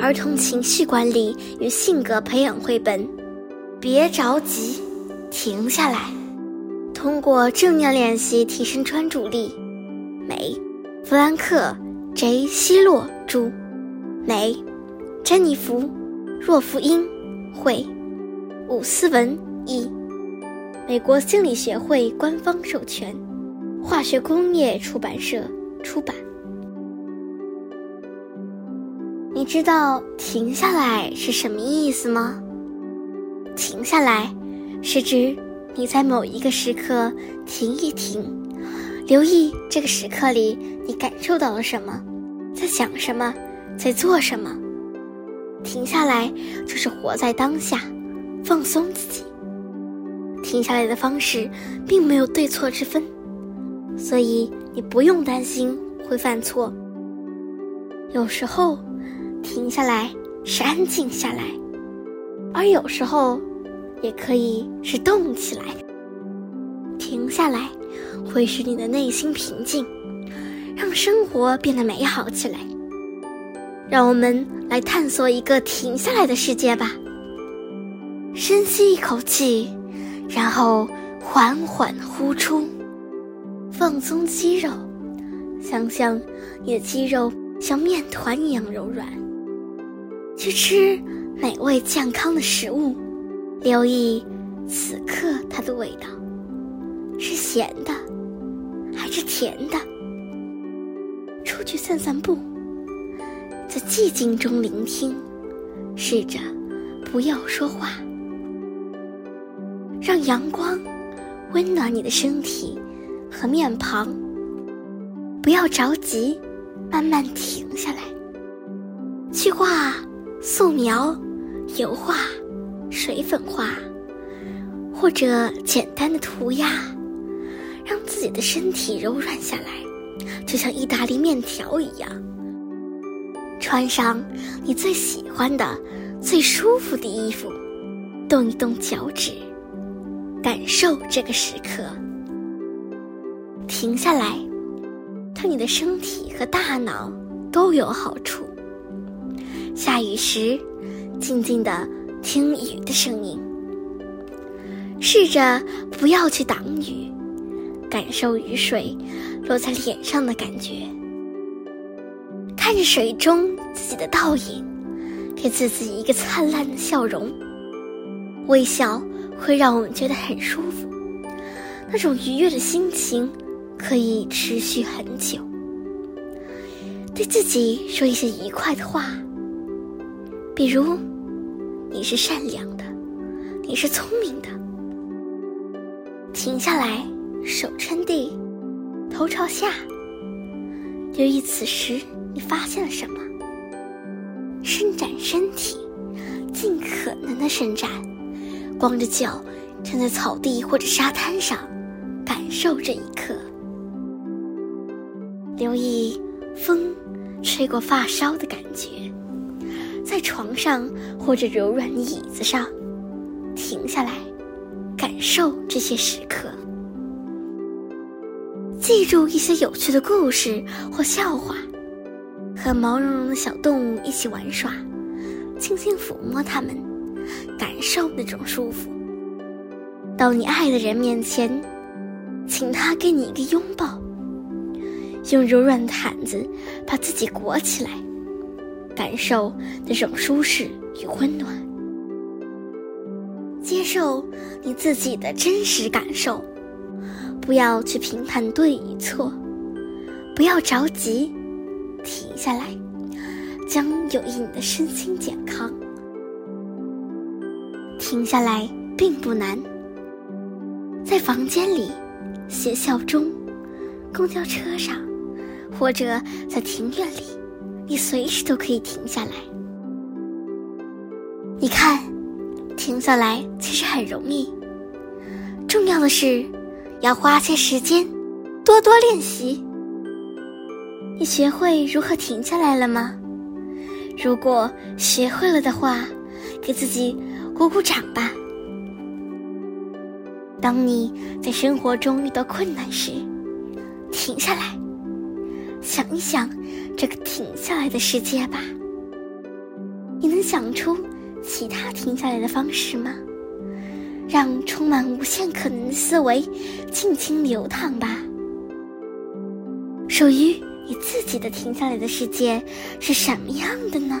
儿童情绪管理与性格培养绘本。别着急，停下来。通过正念练习提升专注力。美，弗兰克 ·J· 希洛著，美，珍妮弗·若福英绘，伍思文译，美国心理学会官方授权，化学工业出版社出版。你知道停下来是什么意思吗？停下来，是指你在某一个时刻停一停，留意这个时刻里你感受到了什么，在想什么，在做什么。停下来就是活在当下，放松自己。停下来的方式并没有对错之分，所以你不用担心会犯错。有时候。停下来是安静下来，而有时候，也可以是动起来。停下来，会使你的内心平静，让生活变得美好起来。让我们来探索一个停下来的世界吧。深吸一口气，然后缓缓呼出，放松肌肉，想象你的肌肉像面团一样柔软。去吃美味健康的食物，留意此刻它的味道，是咸的还是甜的？出去散散步，在寂静中聆听，试着不要说话，让阳光温暖你的身体和面庞。不要着急，慢慢停下来，去画。素描、油画、水粉画，或者简单的涂鸦，让自己的身体柔软下来，就像意大利面条一样。穿上你最喜欢的、最舒服的衣服，动一动脚趾，感受这个时刻。停下来，对你的身体和大脑都有好处。下雨时，静静的听雨的声音。试着不要去挡雨，感受雨水落在脸上的感觉。看着水中自己的倒影，给自己一个灿烂的笑容。微笑会让我们觉得很舒服，那种愉悦的心情可以持续很久。对自己说一些愉快的话。比如，你是善良的，你是聪明的。停下来，手撑地，头朝下，留意此时你发现了什么。伸展身体，尽可能的伸展，光着脚站在草地或者沙滩上，感受这一刻。留意风吹过发梢的感觉。在床上或者柔软的椅子上，停下来，感受这些时刻。记住一些有趣的故事或笑话，和毛茸茸的小动物一起玩耍，轻轻抚摸它们，感受那种舒服。到你爱的人面前，请他给你一个拥抱，用柔软的毯子把自己裹起来。感受那种舒适与温暖，接受你自己的真实感受，不要去评判对与错，不要着急，停下来，将有益你的身心健康。停下来并不难，在房间里、学校中、公交车上，或者在庭院里。你随时都可以停下来。你看，停下来其实很容易。重要的是，要花些时间，多多练习。你学会如何停下来了吗？如果学会了的话，给自己鼓鼓掌吧。当你在生活中遇到困难时，停下来。想一想，这个停下来的世界吧。你能想出其他停下来的方式吗？让充满无限可能的思维尽情流淌吧。属于你自己的停下来的世界是什么样的呢？